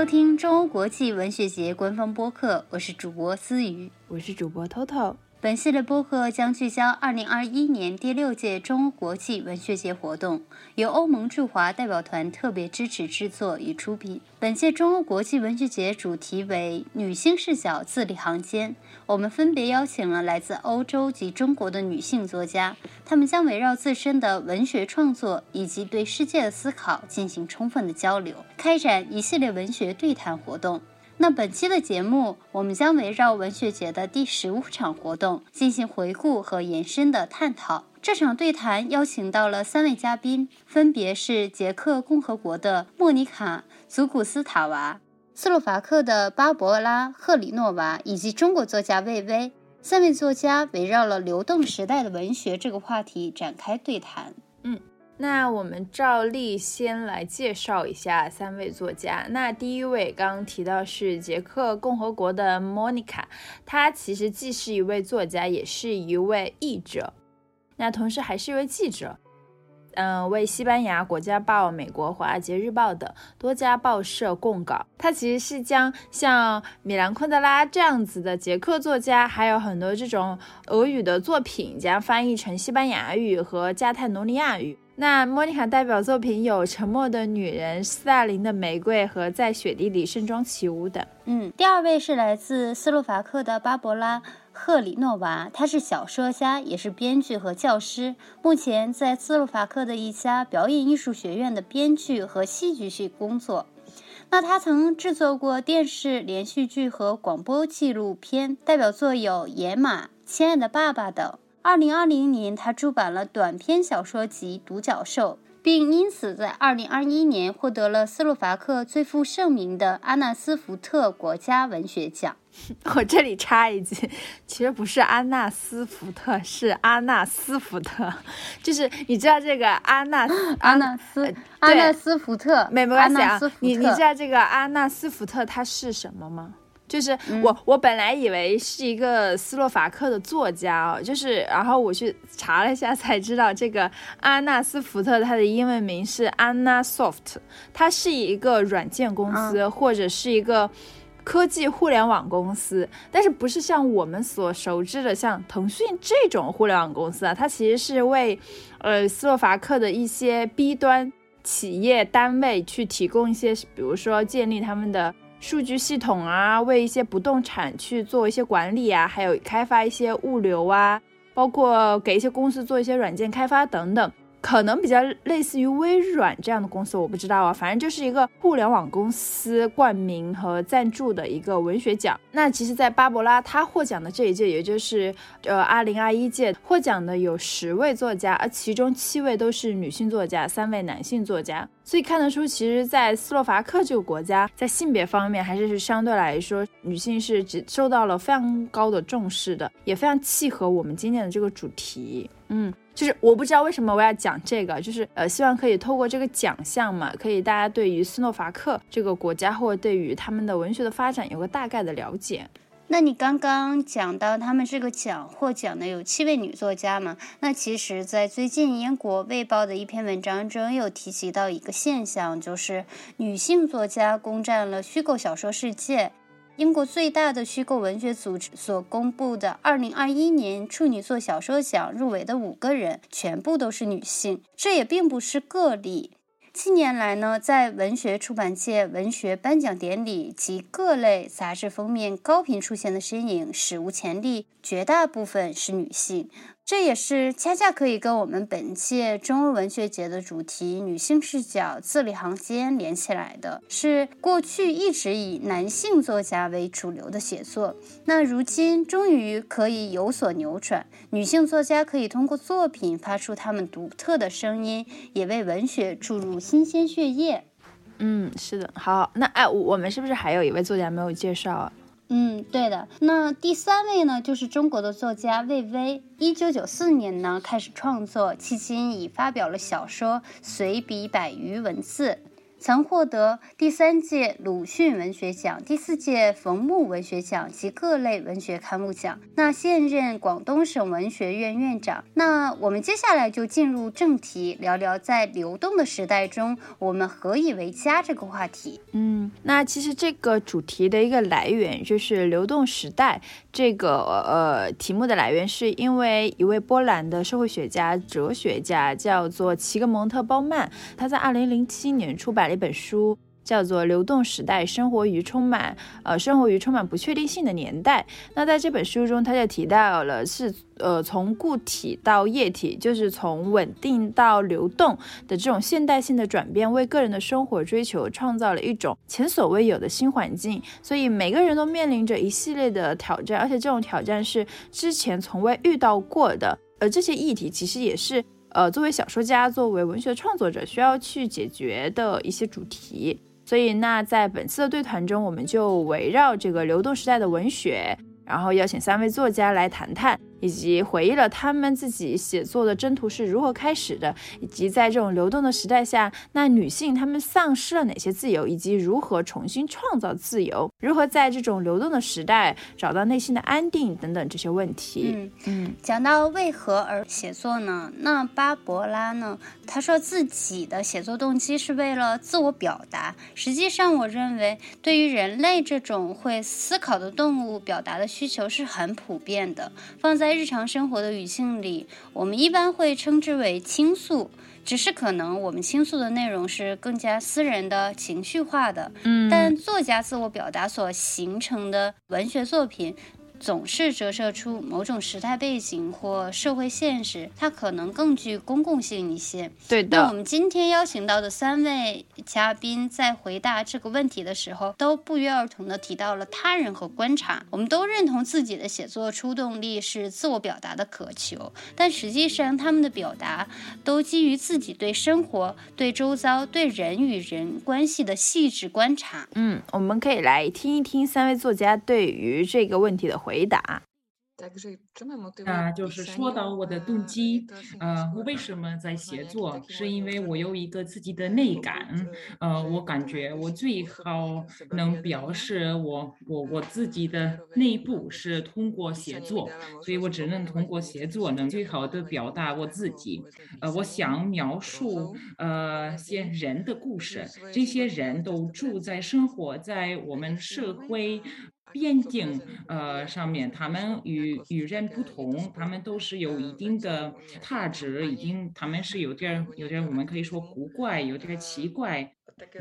收听中欧国际文学节官方播客，我是主播思雨，我是主播 Toto。本系列播客将聚焦2021年第六届中欧国际文学节活动，由欧盟驻华代表团特别支持制作与出品。本届中欧国际文学节主题为“女性视角，字里行间”。我们分别邀请了来自欧洲及中国的女性作家，她们将围绕自身的文学创作以及对世界的思考进行充分的交流，开展一系列文学对谈活动。那本期的节目，我们将围绕文学节的第十五场活动进行回顾和延伸的探讨。这场对谈邀请到了三位嘉宾，分别是捷克共和国的莫妮卡·祖古斯塔娃、斯洛伐克的巴博拉·赫里诺娃以及中国作家魏巍。三位作家围绕了流动时代的文学这个话题展开对谈。嗯。那我们照例先来介绍一下三位作家。那第一位刚刚提到是捷克共和国的莫妮卡她其实既是一位作家，也是一位译者，那同时还是一位记者，嗯，为西班牙国家报、美国华尔街日报等多家报社供稿。他其实是将像米兰昆德拉这样子的捷克作家，还有很多这种俄语的作品，将翻译成西班牙语和加泰罗尼亚语。那莫妮卡代表作品有《沉默的女人》、斯大林的玫瑰和在雪地里盛装起舞等。嗯，第二位是来自斯洛伐克的巴博拉·赫里诺娃，她是小说家，也是编剧和教师，目前在斯洛伐克的一家表演艺术学院的编剧和戏剧系工作。那她曾制作过电视连续剧和广播纪录片，代表作有《野马》《亲爱的爸爸》等。二零二零年，他出版了短篇小说集《独角兽》，并因此在二零二一年获得了斯洛伐克最负盛名的阿纳斯福特国家文学奖。我这里插一句，其实不是阿纳斯福特，是阿纳斯福特。就是你知道这个阿纳 阿纳斯阿纳斯福特没没关系啊？你你知道这个阿纳斯福特它是什么吗？就是我，我本来以为是一个斯洛伐克的作家哦，就是，然后我去查了一下才知道，这个阿纳斯福特他的英文名是 Anna Soft，它是一个软件公司或者是一个科技互联网公司，但是不是像我们所熟知的像腾讯这种互联网公司啊，它其实是为呃斯洛伐克的一些 B 端企业单位去提供一些，比如说建立他们的。数据系统啊，为一些不动产去做一些管理啊，还有开发一些物流啊，包括给一些公司做一些软件开发等等。可能比较类似于微软这样的公司，我不知道啊，反正就是一个互联网公司冠名和赞助的一个文学奖。那其实，在巴博拉他获奖的这一届，也就是呃二零二一届获奖的有十位作家，而其中七位都是女性作家，三位男性作家。所以看得出，其实，在斯洛伐克这个国家，在性别方面还是是相对来说，女性是只受到了非常高的重视的，也非常契合我们今天的这个主题。嗯。就是我不知道为什么我要讲这个，就是呃，希望可以透过这个奖项嘛，可以大家对于斯诺伐克这个国家或者对于他们的文学的发展有个大概的了解。那你刚刚讲到他们这个奖获奖的有七位女作家嘛？那其实，在最近英国《卫报》的一篇文章中有提及到一个现象，就是女性作家攻占了虚构小说世界。英国最大的虚构文学组织所公布的2021年处女作小说奖入围的五个人，全部都是女性。这也并不是个例。近年来呢，在文学出版界，文学颁奖典礼及各类杂志封面高频出现的身影史无前例，绝大部分是女性。这也是恰恰可以跟我们本届中欧文学节的主题“女性视角，字里行间”连起来的，是过去一直以男性作家为主流的写作，那如今终于可以有所扭转，女性作家可以通过作品发出他们独特的声音，也为文学注入新鲜血液。嗯，是的，好，那哎，我们是不是还有一位作家没有介绍啊？嗯，对的。那第三位呢，就是中国的作家魏巍。一九九四年呢，开始创作，迄今已发表了小说、随笔百余文字。曾获得第三届鲁迅文学奖、第四届冯木文学奖及各类文学刊物奖。那现任广东省文学院院长。那我们接下来就进入正题，聊聊在流动的时代中，我们何以为家这个话题。嗯，那其实这个主题的一个来源就是流动时代这个呃题目的来源，是因为一位波兰的社会学家、哲学家叫做齐格蒙特·鲍曼，他在二零零七年出版。一本书叫做《流动时代：生活于充满呃生活于充满不确定性的年代》。那在这本书中，他就提到了是呃从固体到液体，就是从稳定到流动的这种现代性的转变，为个人的生活追求创造了一种前所未有的新环境。所以每个人都面临着一系列的挑战，而且这种挑战是之前从未遇到过的。而这些议题其实也是。呃，作为小说家，作为文学创作者，需要去解决的一些主题。所以，那在本次的对谈中，我们就围绕这个流动时代的文学，然后邀请三位作家来谈谈。以及回忆了他们自己写作的征途是如何开始的，以及在这种流动的时代下，那女性她们丧失了哪些自由，以及如何重新创造自由，如何在这种流动的时代找到内心的安定等等这些问题。嗯嗯，讲到为何而写作呢？那巴博拉呢？他说自己的写作动机是为了自我表达。实际上，我认为对于人类这种会思考的动物，表达的需求是很普遍的。放在在日常生活的语境里，我们一般会称之为倾诉，只是可能我们倾诉的内容是更加私人的、情绪化的。嗯，但作家自我表达所形成的文学作品。总是折射出某种时代背景或社会现实，它可能更具公共性一些。对的。那我们今天邀请到的三位嘉宾在回答这个问题的时候，都不约而同地提到了他人和观察。我们都认同自己的写作出动力是自我表达的渴求，但实际上他们的表达都基于自己对生活、对周遭、对人与人关系的细致观察。嗯，我们可以来听一听三位作家对于这个问题的回。回答。那就是说到我的动机，呃，我为什么在写作？是因为我有一个自己的内感，呃，我感觉我最好能表示我我我自己的内部是通过写作，所以我只能通过写作能最好的表达我自己。呃，我想描述呃些人的故事，这些人都住在生活在我们社会。边境呃上面，他们与与人不同，他们都是有一定的特质，已经他们是有点有点我们可以说古怪，有点奇怪。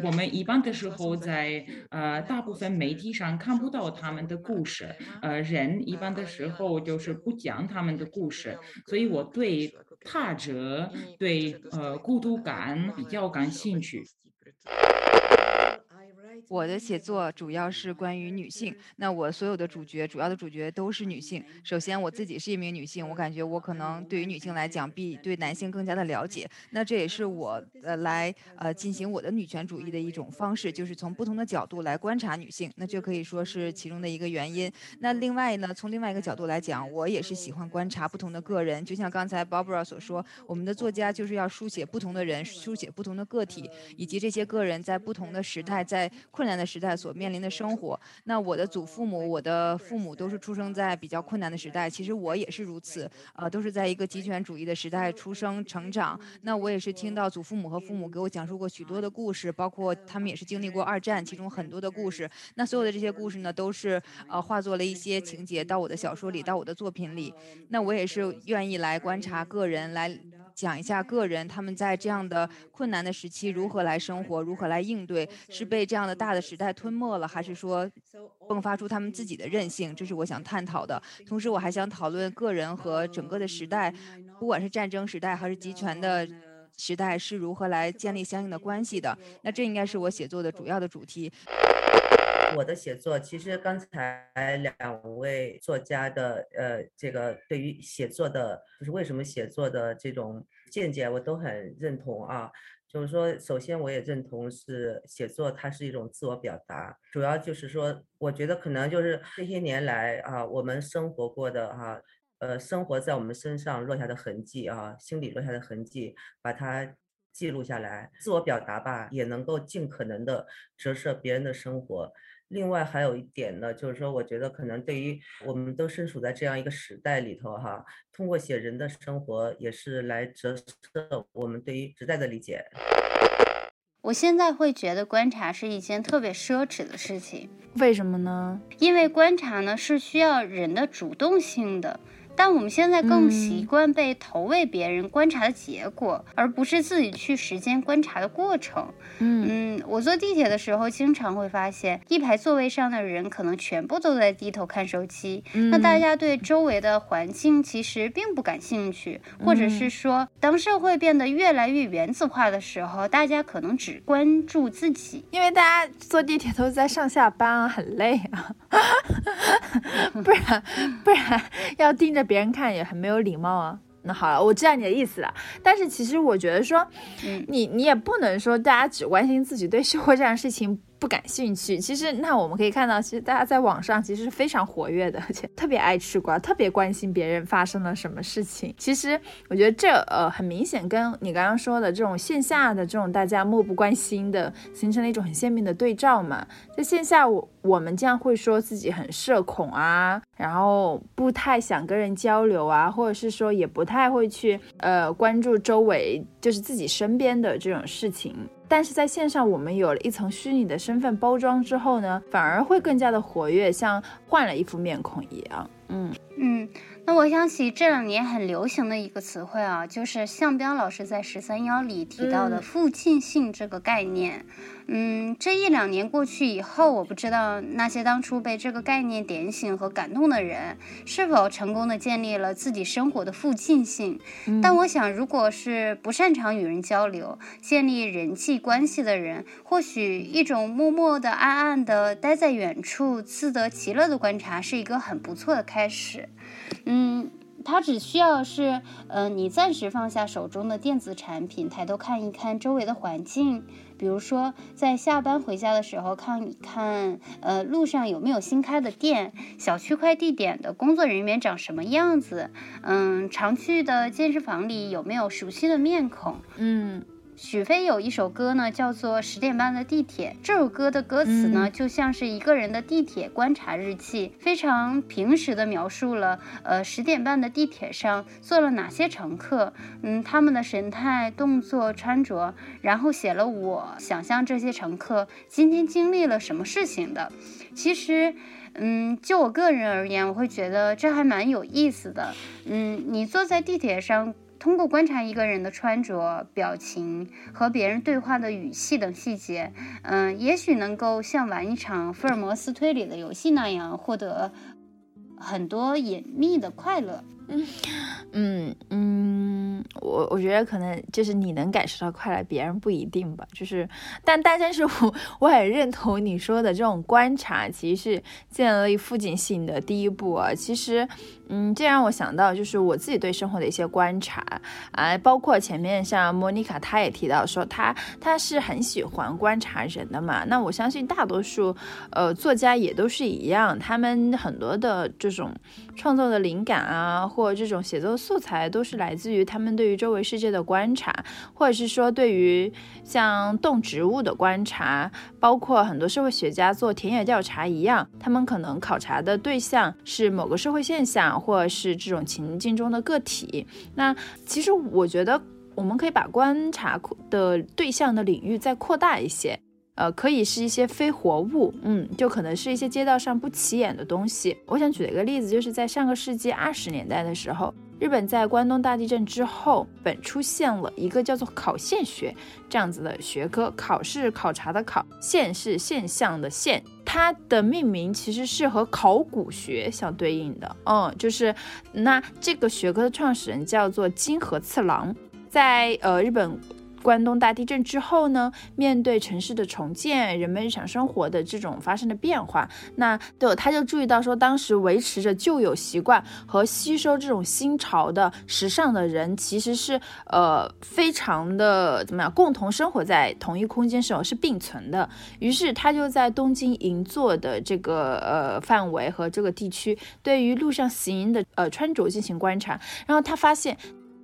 我们一般的时候在呃大部分媒体上看不到他们的故事，呃人一般的时候就是不讲他们的故事，所以我对特质对呃孤独感比较感兴趣。我的写作主要是关于女性，那我所有的主角，主要的主角都是女性。首先，我自己是一名女性，我感觉我可能对于女性来讲，比对男性更加的了解。那这也是我呃来呃进行我的女权主义的一种方式，就是从不同的角度来观察女性，那就可以说是其中的一个原因。那另外呢，从另外一个角度来讲，我也是喜欢观察不同的个人，就像刚才 Barbara 所说，我们的作家就是要书写不同的人，书写不同的个体，以及这些个人在不同的时代在。困难的时代所面临的生活，那我的祖父母、我的父母都是出生在比较困难的时代，其实我也是如此，呃，都是在一个极权主义的时代出生成长。那我也是听到祖父母和父母给我讲述过许多的故事，包括他们也是经历过二战，其中很多的故事。那所有的这些故事呢，都是呃化作了一些情节到我的小说里，到我的作品里。那我也是愿意来观察个人来。讲一下个人他们在这样的困难的时期如何来生活，如何来应对，是被这样的大的时代吞没了，还是说迸发出他们自己的韧性？这是我想探讨的。同时，我还想讨论个人和整个的时代，不管是战争时代还是集权的时代，是如何来建立相应的关系的。那这应该是我写作的主要的主题。我的写作其实刚才两位作家的呃，这个对于写作的，就是为什么写作的这种见解，我都很认同啊。就是说，首先我也认同是写作它是一种自我表达，主要就是说，我觉得可能就是这些年来啊，我们生活过的哈，呃，生活在我们身上落下的痕迹啊，心里落下的痕迹，把它记录下来，自我表达吧，也能够尽可能的折射别人的生活。另外还有一点呢，就是说，我觉得可能对于我们都身处在这样一个时代里头哈，通过写人的生活，也是来折射我们对于时代的理解。我现在会觉得观察是一件特别奢侈的事情，为什么呢？因为观察呢是需要人的主动性的。但我们现在更习惯被投喂别人观察的结果，而不是自己去实践观察的过程。嗯嗯，我坐地铁的时候，经常会发现一排座位上的人可能全部都在低头看手机。那大家对周围的环境其实并不感兴趣，或者是说，当社会变得越来越原子化的时候，大家可能只关注自己，因为大家坐地铁都是在上下班啊，很累啊，不然 不然要盯着。别人看也很没有礼貌啊。那好了，我知道你的意思了。但是其实我觉得说，你你也不能说大家只关心自己对社会这样的事情。不感兴趣，其实那我们可以看到，其实大家在网上其实是非常活跃的，而且特别爱吃瓜，特别关心别人发生了什么事情。其实我觉得这呃很明显跟你刚刚说的这种线下的这种大家漠不关心的，形成了一种很鲜明的对照嘛。在线下我我们这样会说自己很社恐啊，然后不太想跟人交流啊，或者是说也不太会去呃关注周围就是自己身边的这种事情。但是在线上，我们有了一层虚拟的身份包装之后呢，反而会更加的活跃，像换了一副面孔一样。嗯嗯，那我想起这两年很流行的一个词汇啊，就是向彪老师在十三幺里提到的附近性这个概念。嗯，这一两年过去以后，我不知道那些当初被这个概念点醒和感动的人，是否成功的建立了自己生活的附近性。但我想，如果是不擅长与人交流、建立人际关系的人，或许一种默默的、暗暗的待在远处、自得其乐的观察，是一个很不错的开始。嗯。它只需要是，呃，你暂时放下手中的电子产品，抬头看一看周围的环境。比如说，在下班回家的时候，看一看，呃，路上有没有新开的店，小区快递点的工作人员长什么样子，嗯，常去的健身房里有没有熟悉的面孔，嗯。许飞有一首歌呢，叫做《十点半的地铁》。这首歌的歌词呢，就像是一个人的地铁观察日记，非常平实的描述了，呃，十点半的地铁上坐了哪些乘客，嗯，他们的神态、动作、穿着，然后写了我想象这些乘客今天经历了什么事情的。其实，嗯，就我个人而言，我会觉得这还蛮有意思的。嗯，你坐在地铁上。通过观察一个人的穿着、表情和别人对话的语气等细节，嗯，也许能够像玩一场福尔摩斯推理的游戏那样，获得很多隐秘的快乐。嗯嗯嗯，我我觉得可能就是你能感受到快乐，别人不一定吧。就是，但但但是我我很认同你说的这种观察，其实是建立附近性的第一步啊。其实。嗯，这让我想到就是我自己对生活的一些观察啊，包括前面像莫妮卡，她也提到说她她是很喜欢观察人的嘛。那我相信大多数呃作家也都是一样，他们很多的这种创作的灵感啊，或这种写作素材都是来自于他们对于周围世界的观察，或者是说对于像动植物的观察，包括很多社会学家做田野调查一样，他们可能考察的对象是某个社会现象。或者是这种情境中的个体，那其实我觉得我们可以把观察的对象的领域再扩大一些，呃，可以是一些非活物，嗯，就可能是一些街道上不起眼的东西。我想举的一个例子，就是在上个世纪二十年代的时候。日本在关东大地震之后，本出现了一个叫做考现学这样子的学科。考是考察的考，现是现象的现。它的命名其实是和考古学相对应的。嗯，就是那这个学科的创始人叫做金河次郎，在呃日本。关东大地震之后呢，面对城市的重建，人们日常生活的这种发生的变化，那对他就注意到说，当时维持着旧有习惯和吸收这种新潮的时尚的人，其实是呃非常的怎么样，共同生活在同一空间时候是并存的。于是他就在东京银座的这个呃范围和这个地区，对于路上行人的呃穿着进行观察，然后他发现。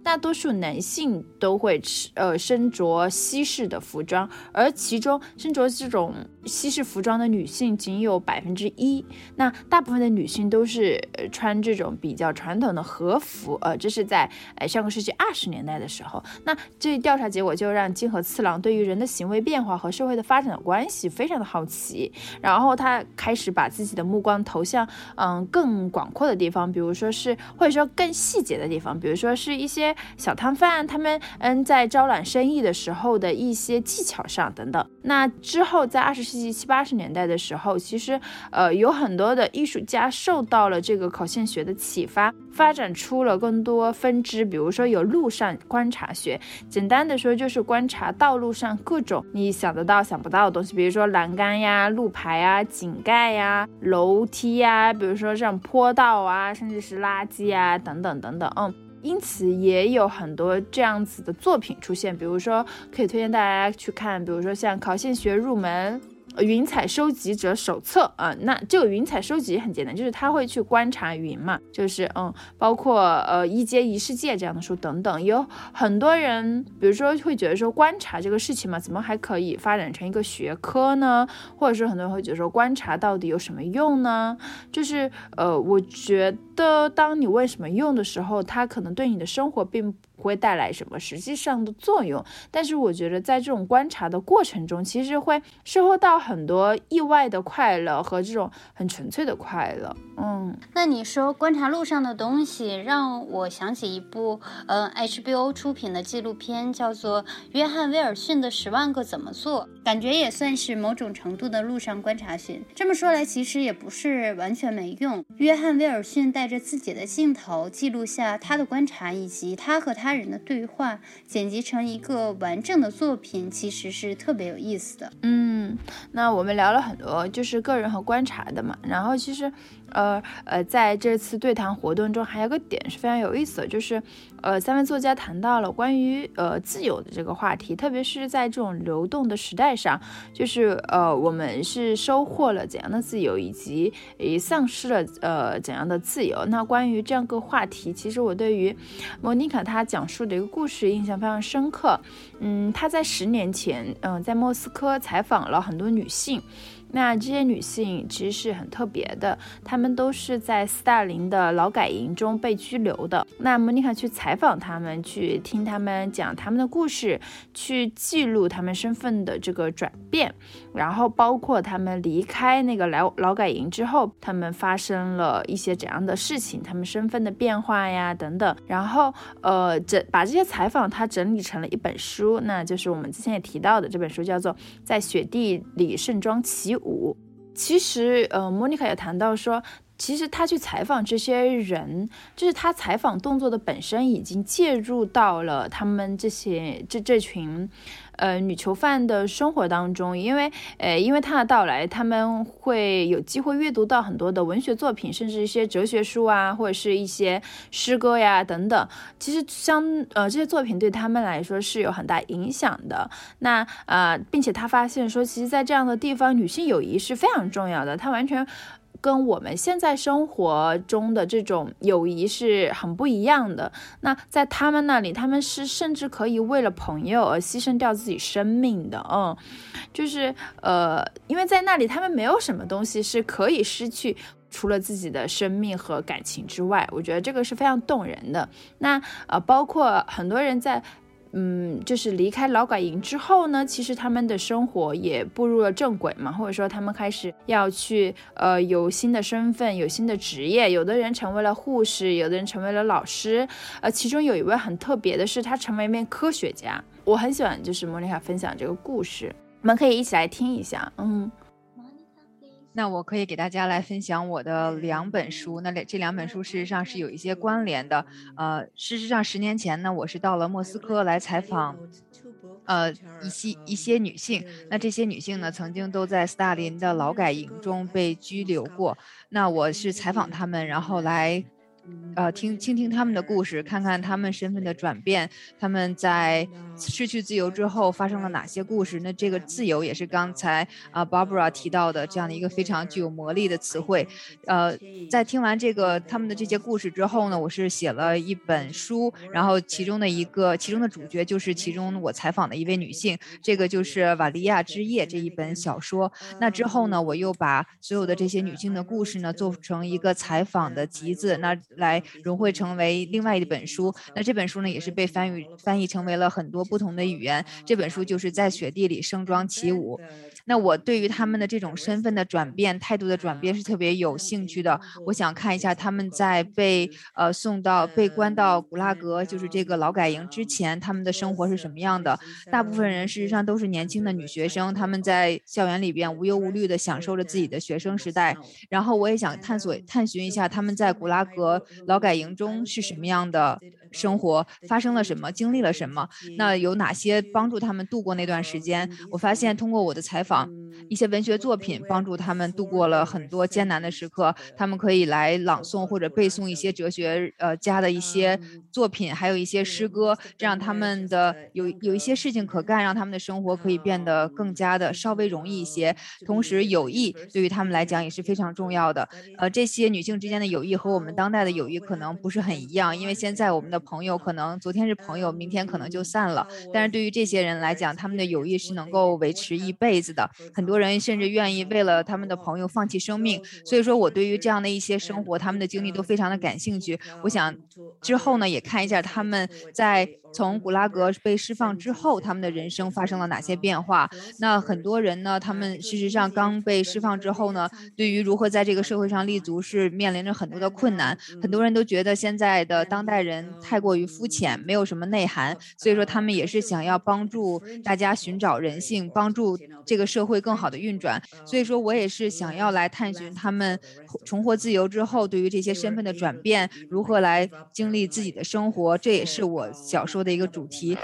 大多数男性都会吃呃身着西式的服装，而其中身着这种西式服装的女性仅有百分之一。那大部分的女性都是穿这种比较传统的和服，呃，这是在呃上个世纪二十年代的时候。那这调查结果就让金河次郎对于人的行为变化和社会的发展的关系非常的好奇，然后他开始把自己的目光投向嗯更广阔的地方，比如说是或者说更细节的地方，比如说是一些。小摊贩他们嗯在招揽生意的时候的一些技巧上等等。那之后在二十世纪七八十年代的时候，其实呃有很多的艺术家受到了这个考线学的启发，发展出了更多分支。比如说有路上观察学，简单的说就是观察道路上各种你想得到想不到的东西，比如说栏杆呀、路牌啊、井盖呀、楼梯呀，比如说这种坡道啊，甚至是垃圾啊等等等等，嗯。因此也有很多这样子的作品出现，比如说可以推荐大家去看，比如说像考线学入门。云彩收集者手册啊，那这个云彩收集很简单，就是他会去观察云嘛，就是嗯，包括呃一阶一世界这样的书等等，有很多人，比如说会觉得说观察这个事情嘛，怎么还可以发展成一个学科呢？或者说很多人会觉得说观察到底有什么用呢？就是呃，我觉得当你问什么用的时候，它可能对你的生活并会带来什么实际上的作用，但是我觉得在这种观察的过程中，其实会收获到。很多意外的快乐和这种很纯粹的快乐，嗯，那你说观察路上的东西，让我想起一部呃 HBO 出品的纪录片，叫做《约翰威尔逊的十万个怎么做》，感觉也算是某种程度的路上观察训。这么说来，其实也不是完全没用。约翰威尔逊带着自己的镜头记录下他的观察以及他和他他人的对话，剪辑成一个完整的作品，其实是特别有意思的。嗯。那我们聊了很多，就是个人和观察的嘛。然后其实，呃呃，在这次对谈活动中，还有个点是非常有意思的，就是，呃，三位作家谈到了关于呃自由的这个话题，特别是在这种流动的时代上，就是呃我们是收获了怎样的自由，以及也丧失了呃怎样的自由。那关于这样个话题，其实我对于莫妮卡她讲述的一个故事印象非常深刻。嗯，她在十年前，嗯，在莫斯科采访了很多。女性，那这些女性其实是很特别的，她们都是在斯大林的劳改营中被拘留的。那莫妮卡去采访她们，去听她们讲她们的故事，去记录她们身份的这个转变，然后包括他们离开那个劳劳改营之后，他们发生了一些怎样的事情，他们身份的变化呀等等。然后呃，整把这些采访他整理成了一本书，那就是我们之前也提到的这本书，叫做《在雪地里》。盛装起舞，其实，呃，莫妮卡也谈到说，其实他去采访这些人，就是他采访动作的本身已经介入到了他们这些这这群。呃，女囚犯的生活当中，因为，呃，因为他的到来，他们会有机会阅读到很多的文学作品，甚至一些哲学书啊，或者是一些诗歌呀等等。其实，相呃这些作品对他们来说是有很大影响的。那呃，并且他发现说，其实，在这样的地方，女性友谊是非常重要的。他完全。跟我们现在生活中的这种友谊是很不一样的。那在他们那里，他们是甚至可以为了朋友而牺牲掉自己生命的。嗯，就是呃，因为在那里，他们没有什么东西是可以失去，除了自己的生命和感情之外。我觉得这个是非常动人的。那呃，包括很多人在。嗯，就是离开劳改营之后呢，其实他们的生活也步入了正轨嘛，或者说他们开始要去呃有新的身份，有新的职业，有的人成为了护士，有的人成为了老师，呃，其中有一位很特别的是，他成为一名科学家。我很喜欢就是莫妮卡分享这个故事，我们可以一起来听一下，嗯。那我可以给大家来分享我的两本书，那这两本书事实上是有一些关联的。呃，事实上十年前呢，我是到了莫斯科来采访，呃，一些一些女性。那这些女性呢，曾经都在斯大林的劳改营中被拘留过。那我是采访她们，然后来。呃，听倾听他们的故事，看看他们身份的转变，他们在失去自由之后发生了哪些故事。那这个自由也是刚才啊 Barbara 提到的这样的一个非常具有魔力的词汇。呃，在听完这个他们的这些故事之后呢，我是写了一本书，然后其中的一个其中的主角就是其中我采访的一位女性，这个就是《瓦利亚之夜》这一本小说。那之后呢，我又把所有的这些女性的故事呢做成一个采访的集子，那来。融汇成为另外一本书，那这本书呢也是被翻译翻译成为了很多不同的语言。这本书就是在雪地里盛装起舞。那我对于他们的这种身份的转变、态度的转变是特别有兴趣的。我想看一下他们在被呃送到被关到古拉格，就是这个劳改营之前，他们的生活是什么样的。大部分人事实上都是年轻的女学生，他们在校园里边无忧无虑地享受着自己的学生时代。然后我也想探索探寻一下他们在古拉格劳改营中是什么样的生活，发生了什么，经历了什么。那有哪些帮助他们度过那段时间？我发现通过我的采访。一些文学作品帮助他们度过了很多艰难的时刻，他们可以来朗诵或者背诵一些哲学呃家的一些作品，还有一些诗歌，这样他们的有有一些事情可干，让他们的生活可以变得更加的稍微容易一些。同时，友谊对于他们来讲也是非常重要的。呃，这些女性之间的友谊和我们当代的友谊可能不是很一样，因为现在我们的朋友可能昨天是朋友，明天可能就散了。但是对于这些人来讲，他们的友谊是能够维持一辈子的。很很多人甚至愿意为了他们的朋友放弃生命，所以说我对于这样的一些生活，他们的经历都非常的感兴趣。我想之后呢，也看一下他们在。从古拉格被释放之后，他们的人生发生了哪些变化？那很多人呢？他们事实上刚被释放之后呢，对于如何在这个社会上立足是面临着很多的困难。很多人都觉得现在的当代人太过于肤浅，没有什么内涵，所以说他们也是想要帮助大家寻找人性，帮助这个社会更好的运转。所以说我也是想要来探寻他们重获自由之后，对于这些身份的转变，如何来经历自己的生活。这也是我小说。的一个主题。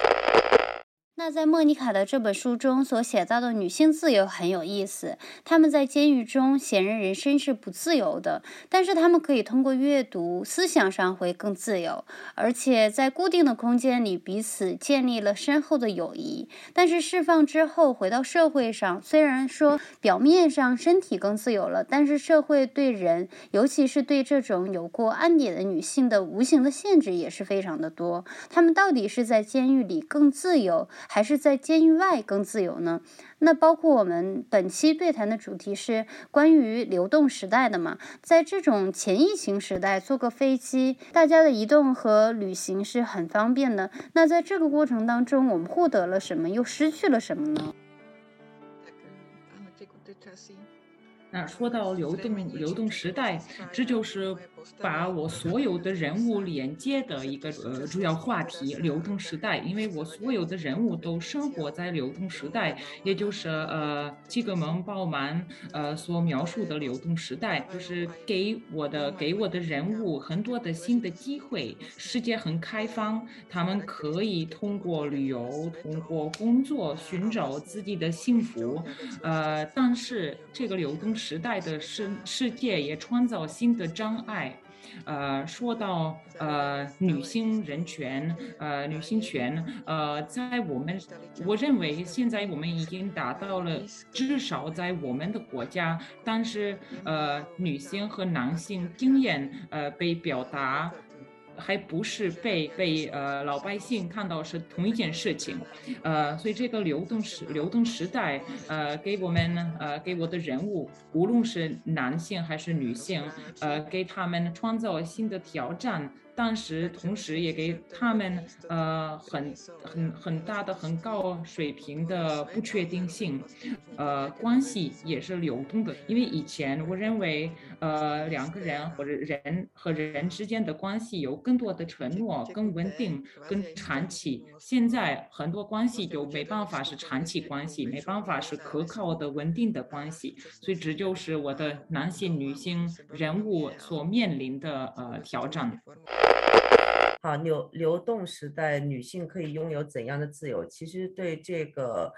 那在莫妮卡的这本书中所写到的女性自由很有意思。她们在监狱中显然人身是不自由的，但是她们可以通过阅读，思想上会更自由，而且在固定的空间里彼此建立了深厚的友谊。但是释放之后回到社会上，虽然说表面上身体更自由了，但是社会对人，尤其是对这种有过暗点的女性的无形的限制也是非常的多。她们到底是在监狱里更自由？还是在监狱外更自由呢？那包括我们本期对谈的主题是关于流动时代的嘛？在这种前疫情时代，坐个飞机，大家的移动和旅行是很方便的。那在这个过程当中，我们获得了什么，又失去了什么呢？那说到流动流动时代，这就是把我所有的人物连接的一个呃主要话题——流动时代。因为我所有的人物都生活在流动时代，也就是呃基格蒙鲍曼呃所描述的流动时代，就是给我的给我的人物很多的新的机会，世界很开放，他们可以通过旅游、通过工作寻找自己的幸福。呃，但是这个流动。时代的世世界也创造新的障碍，呃，说到呃女性人权，呃女性权，呃，在我们我认为现在我们已经达到了，至少在我们的国家，但是呃女性和男性经验呃被表达。还不是被被呃老百姓看到是同一件事情，呃，所以这个流动时流动时代，呃，给我们呃给我的人物，无论是男性还是女性，呃，给他们创造新的挑战。但是同时也给他们呃很很很大的很高水平的不确定性，呃关系也是流动的。因为以前我认为呃两个人或者人和人之间的关系有更多的承诺、更稳定、更长期。现在很多关系就没办法是长期关系，没办法是可靠的稳定的关系。所以这就是我的男性、女性人物所面临的呃挑战。好，流流动时代，女性可以拥有怎样的自由？其实对这个。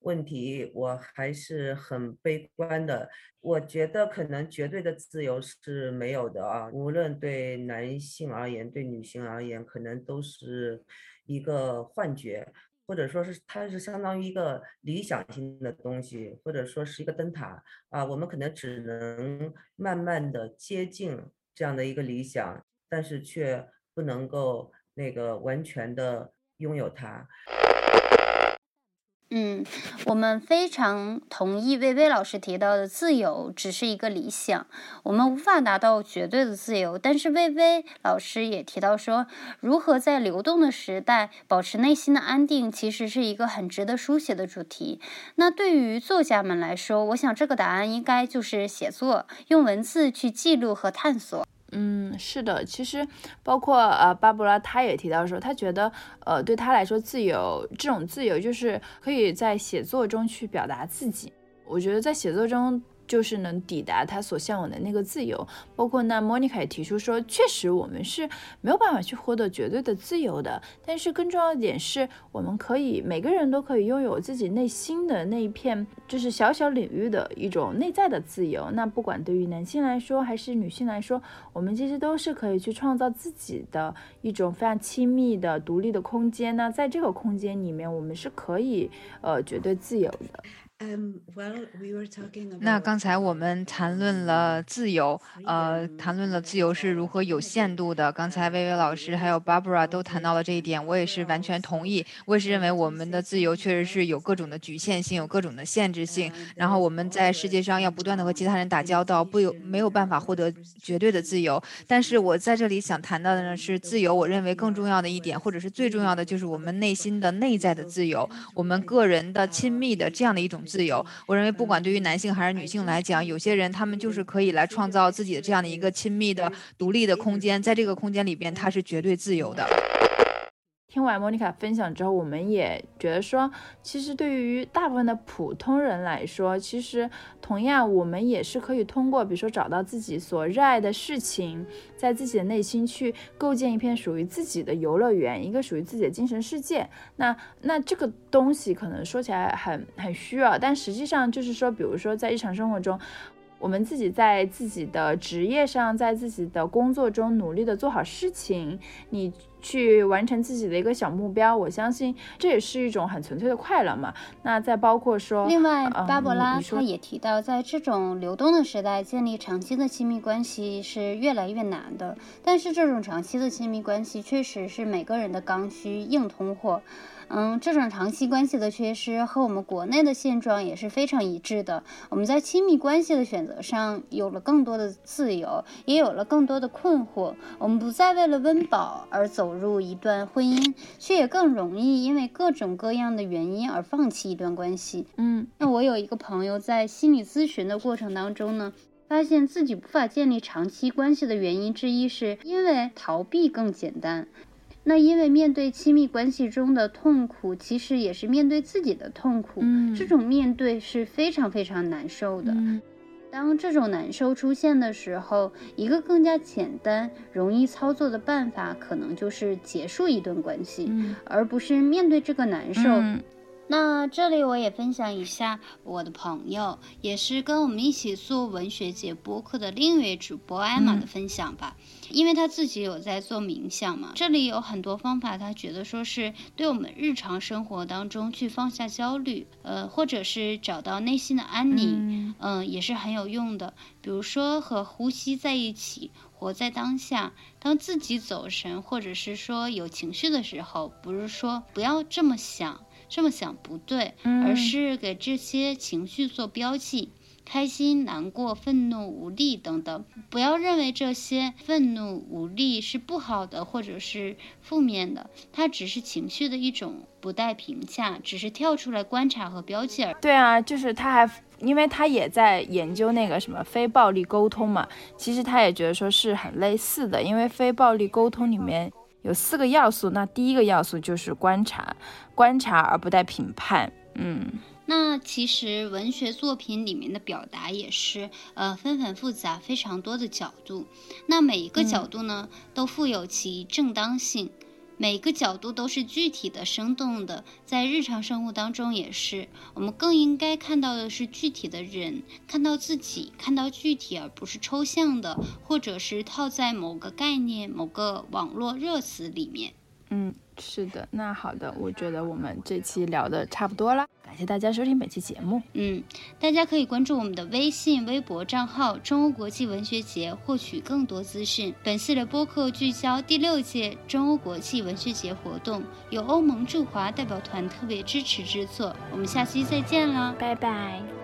问题，我还是很悲观的。我觉得可能绝对的自由是没有的啊，无论对男性而言，对女性而言，可能都是一个幻觉，或者说是它是相当于一个理想性的东西，或者说是一个灯塔啊。我们可能只能慢慢的接近这样的一个理想，但是却不能够那个完全的拥有它。嗯，我们非常同意薇薇老师提到的，自由只是一个理想，我们无法达到绝对的自由。但是薇薇老师也提到说，如何在流动的时代保持内心的安定，其实是一个很值得书写的主题。那对于作家们来说，我想这个答案应该就是写作，用文字去记录和探索。嗯，是的，其实包括呃，巴布拉他也提到说，他觉得呃，对他来说，自由这种自由就是可以在写作中去表达自己。我觉得在写作中。就是能抵达他所向往的那个自由，包括那莫妮卡也提出说，确实我们是没有办法去获得绝对的自由的，但是更重要的点是，我们可以每个人都可以拥有自己内心的那一片，就是小小领域的一种内在的自由。那不管对于男性来说还是女性来说，我们其实都是可以去创造自己的一种非常亲密的独立的空间。那在这个空间里面，我们是可以呃绝对自由的。那刚才我们谈论了自由，呃，谈论了自由是如何有限度的。刚才薇薇老师还有 Barbara 都谈到了这一点，我也是完全同意。我也是认为我们的自由确实是有各种的局限性，有各种的限制性。然后我们在世界上要不断的和其他人打交道，不有没有办法获得绝对的自由。但是我在这里想谈到的呢是自由，我认为更重要的一点，或者是最重要的，就是我们内心的内在的自由，我们个人的亲密的这样的一种。自由，我认为不管对于男性还是女性来讲，有些人他们就是可以来创造自己的这样的一个亲密的、独立的空间，在这个空间里边，他是绝对自由的。听完莫妮卡分享之后，我们也觉得说，其实对于大部分的普通人来说，其实同样我们也是可以通过，比如说找到自己所热爱的事情，在自己的内心去构建一片属于自己的游乐园，一个属于自己的精神世界。那那这个东西可能说起来很很虚啊，但实际上就是说，比如说在日常生活中。我们自己在自己的职业上，在自己的工作中努力的做好事情，你去完成自己的一个小目标，我相信这也是一种很纯粹的快乐嘛。那再包括说，另外巴博拉他也提到，在这种流动的时代，建立长期的亲密关系是越来越难的。但是这种长期的亲密关系确实是每个人的刚需硬通货。嗯，这种长期关系的缺失和我们国内的现状也是非常一致的。我们在亲密关系的选择上有了更多的自由，也有了更多的困惑。我们不再为了温饱而走入一段婚姻，却也更容易因为各种各样的原因而放弃一段关系。嗯，那我有一个朋友在心理咨询的过程当中呢，发现自己无法建立长期关系的原因之一是因为逃避更简单。那因为面对亲密关系中的痛苦，其实也是面对自己的痛苦。嗯，这种面对是非常非常难受的。当这种难受出现的时候，一个更加简单、容易操作的办法，可能就是结束一段关系，而不是面对这个难受。那这里我也分享一下我的朋友，也是跟我们一起做文学节播客的另一位主播艾玛的分享吧。因为他自己有在做冥想嘛，这里有很多方法，他觉得说是对我们日常生活当中去放下焦虑，呃，或者是找到内心的安宁，嗯，也是很有用的。比如说和呼吸在一起，活在当下。当自己走神或者是说有情绪的时候，不是说不要这么想。这么想不对，而是给这些情绪做标记：开心、难过、愤怒、无力等等。不要认为这些愤怒、无力是不好的，或者是负面的，它只是情绪的一种，不带评价，只是跳出来观察和标记而已。对啊，就是他还，因为他也在研究那个什么非暴力沟通嘛，其实他也觉得说是很类似的，因为非暴力沟通里面。有四个要素，那第一个要素就是观察，观察而不带评判。嗯，那其实文学作品里面的表达也是，呃，纷繁复杂，非常多的角度。那每一个角度呢，都富有其正当性。每个角度都是具体的、生动的，在日常生活当中也是。我们更应该看到的是具体的人，看到自己，看到具体，而不是抽象的，或者是套在某个概念、某个网络热词里面。嗯。是的，那好的，我觉得我们这期聊的差不多了，感谢大家收听本期节目。嗯，大家可以关注我们的微信、微博账号“中欧国际文学节”，获取更多资讯。本次的播客聚焦第六届中欧国际文学节活动，由欧盟驻华代表团特别支持制作。我们下期再见了，拜拜。